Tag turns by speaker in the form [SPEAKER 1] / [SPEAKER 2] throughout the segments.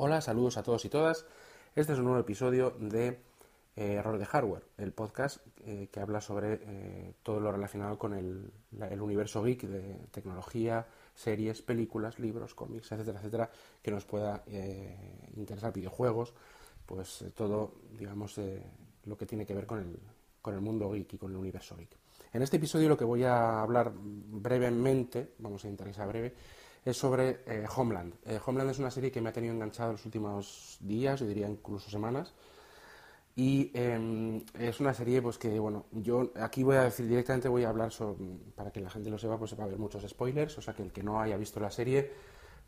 [SPEAKER 1] Hola, saludos a todos y todas. Este es un nuevo episodio de eh, Error de Hardware, el podcast eh, que habla sobre eh, todo lo relacionado con el, el, universo geek de tecnología, series, películas, libros, cómics, etcétera, etcétera, que nos pueda interesar, videojuegos, pues todo, digamos, lo que tiene que ver con el, con el mundo geek y con el universo geek. En este episodio lo que voy a hablar brevemente, vamos a intentar que breve, es sobre eh, Homeland. Eh, Homeland es una serie que me ha tenido enganchado los últimos días, yo diría incluso semanas. Y em, es una serie pues que, bueno, yo aquí voy a decir directamente, voy a hablar sobre, para que la gente lo sepa, pues va a haber muchos spoilers, o sea que el que no haya visto la serie,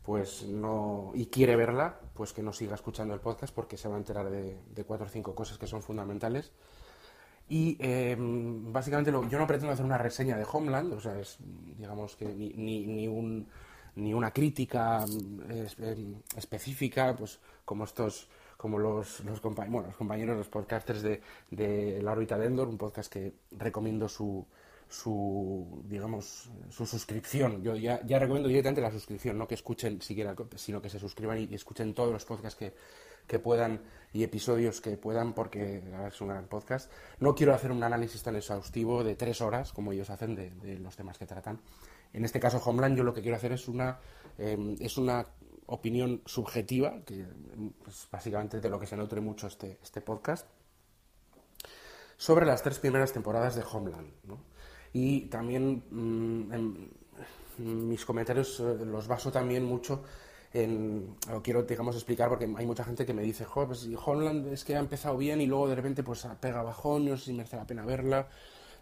[SPEAKER 1] pues no, y quiere verla, pues que no siga escuchando el podcast porque se va a enterar de, cuatro o cinco cosas que son fundamentales. Y em, básicamente yo no pretendo hacer una reseña de Homeland, o sea, es, digamos que ni, ni, ni un ni una crítica mm, em, específica, pues como estos, como los, los, compañeros, los compañeros, los podcasters de, de La órbita de Endor, un podcast que recomiendo su, su digamos su suscripción. Yo ya, ya recomiendo directamente la suscripción, no que escuchen siquiera, sino que se suscriban y, escuchen todos los podcasts que, que puedan y episodios que puedan, porque es un gran podcast. No quiero hacer un análisis tan exhaustivo de tres horas como ellos hacen de los temas que tratan. En este caso, Homeland, yo lo que quiero hacer es una, em, es una opinión subjetiva, que es básicamente de lo que se nutre mucho este, este podcast, sobre las tres primeras temporadas de Homeland. Y también mm, mis comentarios eh, los baso también mucho en, lo quiero, digamos, explicar porque hay mucha gente que me dice, pues Homeland es que ha empezado bien y luego de repente pues pega no sé si merece la pena verla.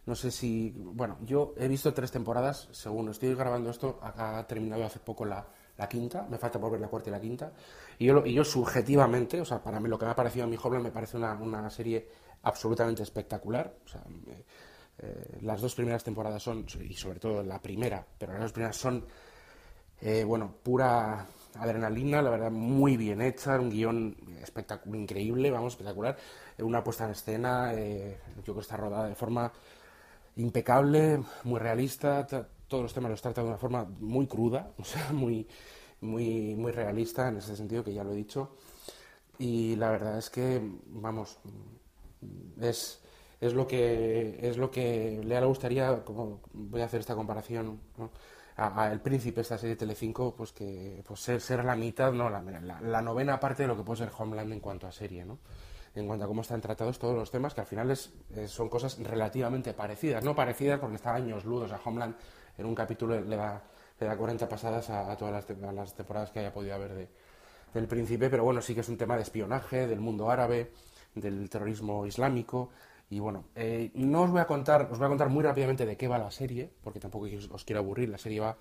[SPEAKER 1] No sé si. Bueno, yo he visto tres temporadas, según estoy grabando esto, ha terminado hace poco la, quinta, me falta por ver la cuarta y la quinta. Y yo, y yo subjetivamente, o sea, para mí lo que me ha parecido a mi joven me parece una, serie absolutamente espectacular. O sea, eh, las dos primeras temporadas son, y sobre todo la primera, pero las dos primeras son, eh, bueno, pura adrenalina, la verdad, muy bien hecha, un guion espectacular, increíble, vamos, espectacular, una puesta en escena, eh, yo creo que está rodada de forma impecable, muy realista, todos los temas los trata de una forma muy cruda, o sea, muy, muy, muy realista en ese sentido que ya lo he dicho. Y la verdad es que, vamos, es, es lo que es lo que le gustaría, como voy a hacer esta comparación, a, El Príncipe, esta serie de Telecinco, pues que pues ser, ser la mitad, no, la, la, la, novena parte de lo que puede ser Homeland en cuanto a serie, ¿no? En cuanto a cómo están tratados todos los temas, que al final es, son cosas relativamente parecidas. No parecidas porque está años ludos a Homeland. En un capítulo le da, le da 40 pasadas a, todas las, las, temporadas que haya podido haber de, del Príncipe, pero bueno, sí que es un tema de espionaje, del mundo árabe, del terrorismo islámico. Y bueno, eh, no os voy a contar, os voy a contar muy rápidamente de qué va la serie, porque tampoco os, quiero aburrir. La serie va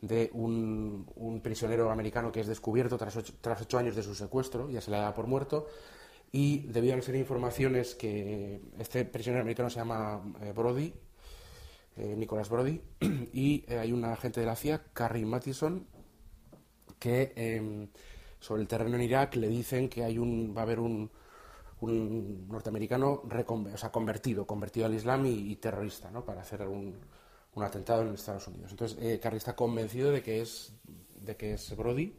[SPEAKER 1] de un, un, prisionero americano que es descubierto tras ocho, tras ocho años de su secuestro, ya se le da por muerto, y debido a una serie de informaciones que este prisionero americano se llama eh, Brody, eh, Nicolás Brody, y eh, hay una agente de la CIA, Carrie Mathison, que em, sobre el terreno en Irak le dicen que hay un, va a haber un, un norteamericano o convertido, convertido al Islam y, terrorista, ¿no? para hacer un, un, atentado en Estados Unidos. Entonces, Carrie está convencido de que es, de que es Brody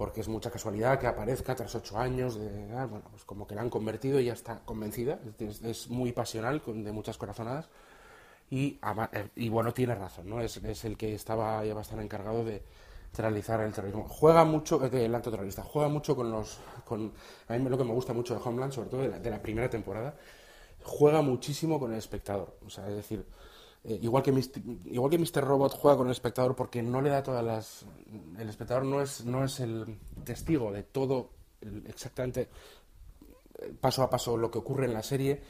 [SPEAKER 1] porque es mucha casualidad que aparezca tras ocho años, de, ah, bueno, pues como que la han convertido y ya está convencida, es, muy pasional, de muchas corazonadas, y, eh, y bueno, tiene razón, ¿no? Es, es, el que estaba ya bastante encargado de realizar el terrorismo. Juega mucho, el terrorista juega mucho con los, con, a mí lo que me gusta mucho de Homeland, sobre todo de la, de la primera temporada, juega muchísimo con el espectador, o sea, es decir, eh, igual, que Mr., igual que Mr. Robot juega con el espectador porque no le da todas las... El espectador no es, no es el testigo de todo exactamente eh, paso a paso lo que ocurre en la serie.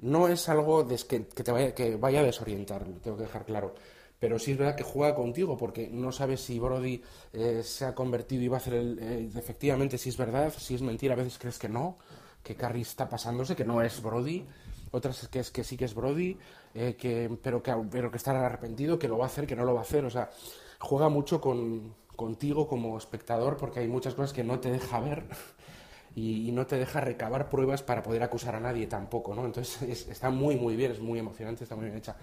[SPEAKER 1] No es algo que, que, te vaya, que vaya a desorientar, tengo que dejar claro. Pero sí es verdad que juega contigo porque no sabes si Brody eh, se ha convertido y va a hacer el, efectivamente si es verdad, si es mentira, a veces crees que no, que Carrie está pasándose, que no es Brody otras que es que sí que es Brody, eh, que, pero, que, pero que está arrepentido, que lo va a hacer, que no lo va a hacer. O sea, juega mucho con, contigo como espectador porque hay muchas cosas que no te deja ver y, no te deja recabar pruebas para poder acusar a nadie tampoco, ¿no? Entonces está muy, muy bien, es muy emocionante, está muy bien hecha.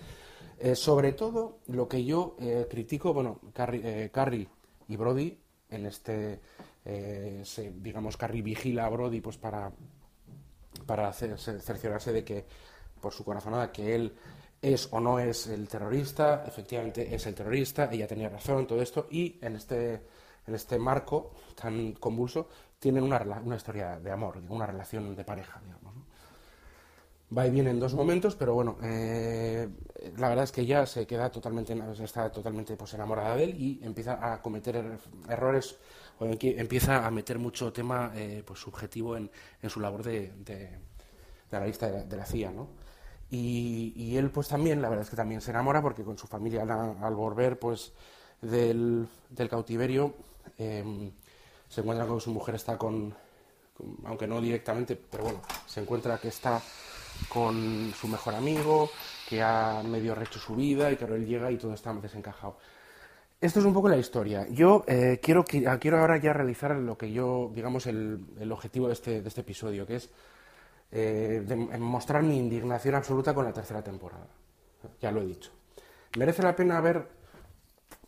[SPEAKER 1] Eh, sobre todo, lo que yo eh, critico, bueno, Carrie, Carrie, y Brody en este, eh, digamos, Carrie vigila a Brody pues para, para cerciorarse de que, por su corazonada, que él es o no es el terrorista, efectivamente es el terrorista, ella tenía razón, todo esto, y en este, en este marco tan convulso tienen una, una historia de amor, una relación de pareja, digamos. Va y viene en dos momentos, pero bueno, eh, la verdad es que ella se queda totalmente, está totalmente pues, enamorada de él y empieza a cometer er, errores, empieza a meter mucho tema eh, pues, subjetivo en, en, su labor de, de, de lista de, de la CIA, ¿no? Y, él pues también, la verdad es que también se enamora porque con su familia al, volver pues del, cautiverio em, se encuentra con que su mujer está con, aunque no directamente, pero bueno, se encuentra que está con su mejor amigo, que ha medio recho su vida y que ahora él llega y todo está desencajado. Esto es un poco la historia. Yo eh, quiero, quiero ahora ya realizar lo que yo, digamos, el, el objetivo de este, de este episodio, que es eh, de, mostrar mi indignación absoluta con la tercera temporada. Ya lo he dicho. Merece la pena ver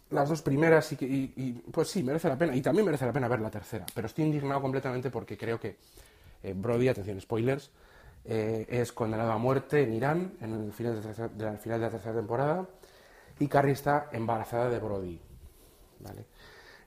[SPEAKER 1] las dos primeras y, pues sí, merece la pena. Y también merece la pena ver la tercera. Pero estoy indignado completamente porque creo que eh, Brody, atención, spoilers, eh, es condenado a muerte en Irán en el final de, final de la tercera temporada y Carrie está embarazada de Brody. ¿vale?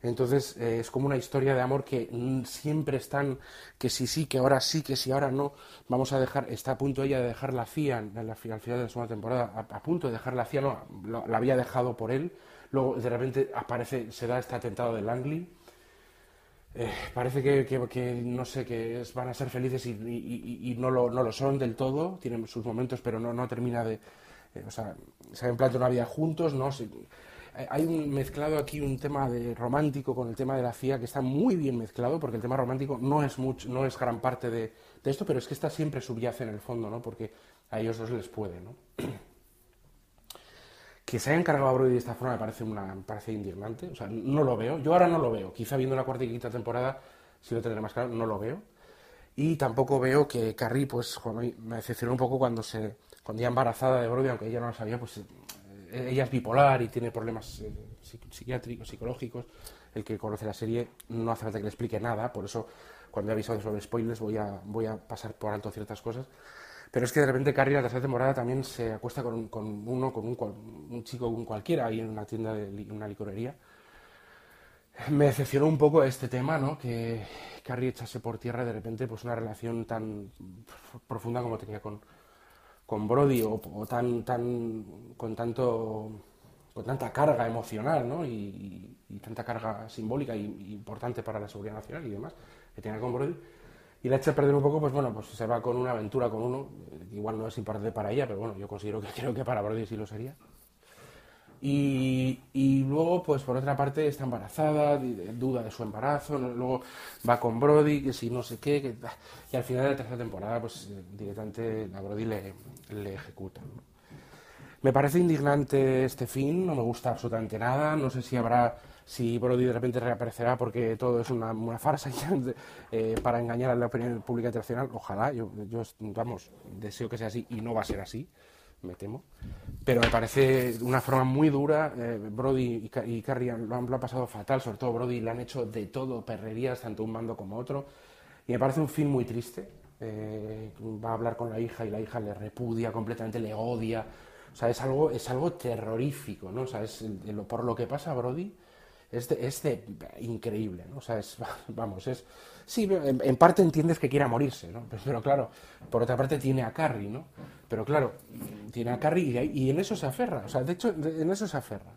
[SPEAKER 1] Entonces eh, es como una historia de amor que siempre están, que sí, sí, que ahora sí, que sí, ahora no. Vamos a dejar, está a punto ella de dejar la CIA al final de la segunda temporada, a, punto de dejar la CIA, no, la había dejado por él. Luego de repente aparece, se da este atentado de Langley. Eh, parece que, no sé, que van a ser felices y, no, lo, no, lo, son del todo, tienen sus momentos, pero no, no termina de... O sea, se han planteado una vida juntos, ¿no? Eh, hay un mezclado aquí un tema de romántico con el tema de la CIA que está muy bien mezclado, porque el tema romántico no es mucho, no es gran parte de, esto, pero es que está siempre subyace en el fondo, ¿no? Porque a ellos dos les puede, ¿no? que se hayan cargado a Brody de esta forma me parece una parece indignante, o sea, no lo veo. Yo ahora no lo veo. Quizá viendo la cuarta y quinta temporada si lo tendré más claro, no lo veo. Y tampoco veo que Carrie, pues, me decepcionó un poco cuando se cuando ya embarazada de Brody, aunque ella no lo sabía, pues ella es bipolar y tiene problemas eh, psiquiátricos, psicológicos. El que conoce la serie no hace falta que le explique nada, por eso cuando he avisado sobre spoilers voy a, voy a pasar por alto ciertas cosas. Pero es que de repente Carrie la tercera temporada también se acuesta con, con uno, con un, un chico un cualquiera ahí en una tienda de una licorería. Me decepcionó un poco este tema, ¿no? Que Carrie echase por tierra de repente pues una relación tan profunda como tenía con, con Brody o, tan, tan, con, tanto, con tanta carga emocional ¿no? y, tanta carga simbólica y, importante para la seguridad nacional y demás que tiene con Brody. Y la echa a perder un poco, pues bueno, pues se va con una aventura con uno, igual no es importante para ella, pero bueno, yo considero que creo que para Brody sí lo sería. Y, luego, pues por otra parte, está embarazada, duda de su embarazo, luego va con Brody, que si no sé qué, y al final de la tercera temporada, pues eh, directamente a Brody le, le ejecuta. Me parece indignante este fin, no me gusta absolutamente nada, no sé si habrá, si Brody de repente reaparecerá porque todo es una, farsa eh, para engañar a la opinión pública internacional, ojalá, yo, yo, vamos, deseo que sea así y no va a ser así me temo. Pero me parece una forma muy dura. Eh, Brody y, Carrie lo han, pasado fatal, sobre todo Brody le han hecho de todo, perrerías, tanto un bando como otro. Y me parece un fin muy triste. Eh, va a hablar con la hija y la hija le repudia completamente, le odia. O sea, es algo, es algo terrorífico, ¿no? O sea, es, por lo que pasa a Brody es de, increíble, ¿no? O sea, es, vamos, es... Sí, en, parte entiendes que quiera morirse, ¿no? Pero, claro, por otra parte tiene a Carrie, ¿no? Pero claro, tiene a Carrie y, en eso se aferra, o sea, de hecho, en eso se aferra.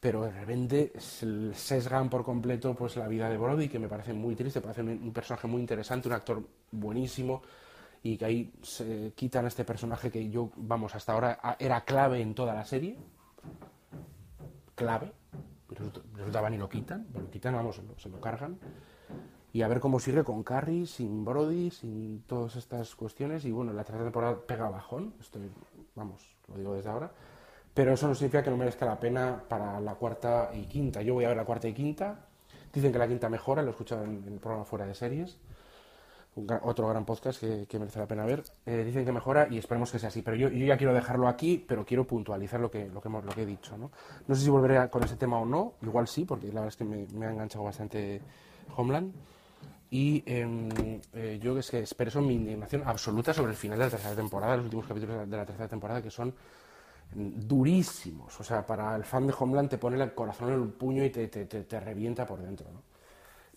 [SPEAKER 1] Pero de repente sesgan por completo pues la vida de Brody, que me parece muy triste, parece un personaje muy interesante, un actor buenísimo, y que ahí se quitan este personaje que yo, vamos, hasta ahora era clave en toda la serie. Clave, resulta, van y lo quitan, lo quitan, vamos, se lo, cargan. Y a ver cómo sigue con Carrie, sin Brody, sin todas estas cuestiones. Y bueno, la tercera temporada pega bajón, estoy, vamos, lo digo desde ahora. Pero eso no significa que no merezca la pena para la cuarta y quinta. Yo voy a ver la cuarta y quinta. Dicen que la quinta mejora, lo he escuchado en, el programa Fuera de Series. Otro gran podcast que, merece la pena ver. Eh, dicen que mejora y esperemos que sea así. Pero yo, yo, ya quiero dejarlo aquí, pero quiero puntualizar lo que, lo que, hemos, lo que he dicho. ¿no? no sé si volveré con ese tema o no. Igual sí, porque la verdad es que me, ha enganchado bastante Homeland. Y em, eh, yo es que expreso mi indignación absoluta sobre el final de la tercera temporada, los últimos capítulos de la tercera temporada, que son durísimos. O sea, para el fan de Homeland te pone el corazón en el puño y te, te, te, revienta por dentro. ¿no?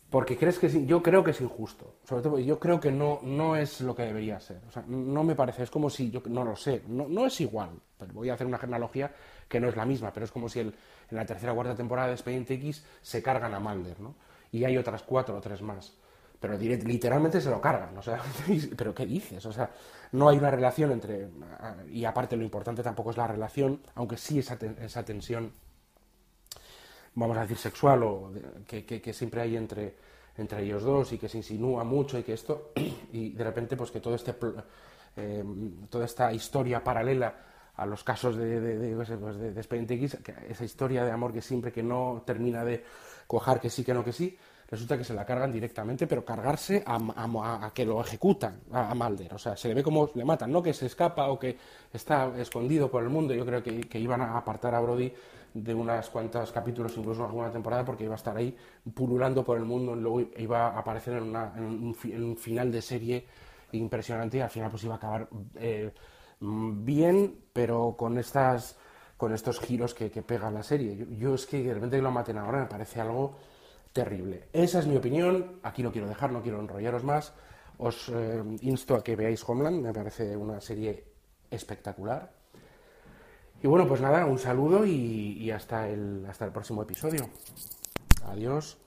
[SPEAKER 1] Porque crees que yo creo que es injusto. Sobre todo, yo creo que no, no es lo que debería ser. O sea, no me parece, es como si, yo no lo sé, no, no es igual. Pero voy a hacer una genealogía que no es la misma, pero es como si el, en la tercera o cuarta temporada de Expediente X se cargan a Mulder, ¿no? Y hay otras cuatro o tres más. Pero literalmente se lo cargan, o sea, ¿pero qué dices? O sea, no hay una relación entre... Y aparte lo importante tampoco es la relación, aunque sí esa, esa tensión, vamos a decir, sexual o que, que, siempre hay entre, entre ellos dos y que se insinúa mucho y que esto... Y de repente pues que todo este... Eh, toda esta historia paralela a los casos de, de, de, pues, Expediente X, esa historia de amor que siempre que no termina de cojar que sí, que no, que sí, resulta que se la cargan directamente, pero cargarse a, que lo ejecutan a, Malder. O sea, se le ve como le matan, no que se escapa o que está escondido por el mundo. Yo creo que, iban a apartar a Brody de unas cuantas capítulos, incluso alguna temporada, porque iba a estar ahí pululando por el mundo, y luego iba a aparecer en, un, final de serie impresionante y al final pues iba a acabar... Eh, bien, pero con estas con estos giros que, pega la serie. Yo, es que de repente lo maten ahora me parece algo terrible. Esa es mi opinión, aquí lo quiero dejar, no quiero enrollaros más. Os eh, insto a que veáis Homeland, me parece una serie espectacular. Y bueno, pues nada, un saludo y, hasta, el, hasta el próximo episodio. Adiós.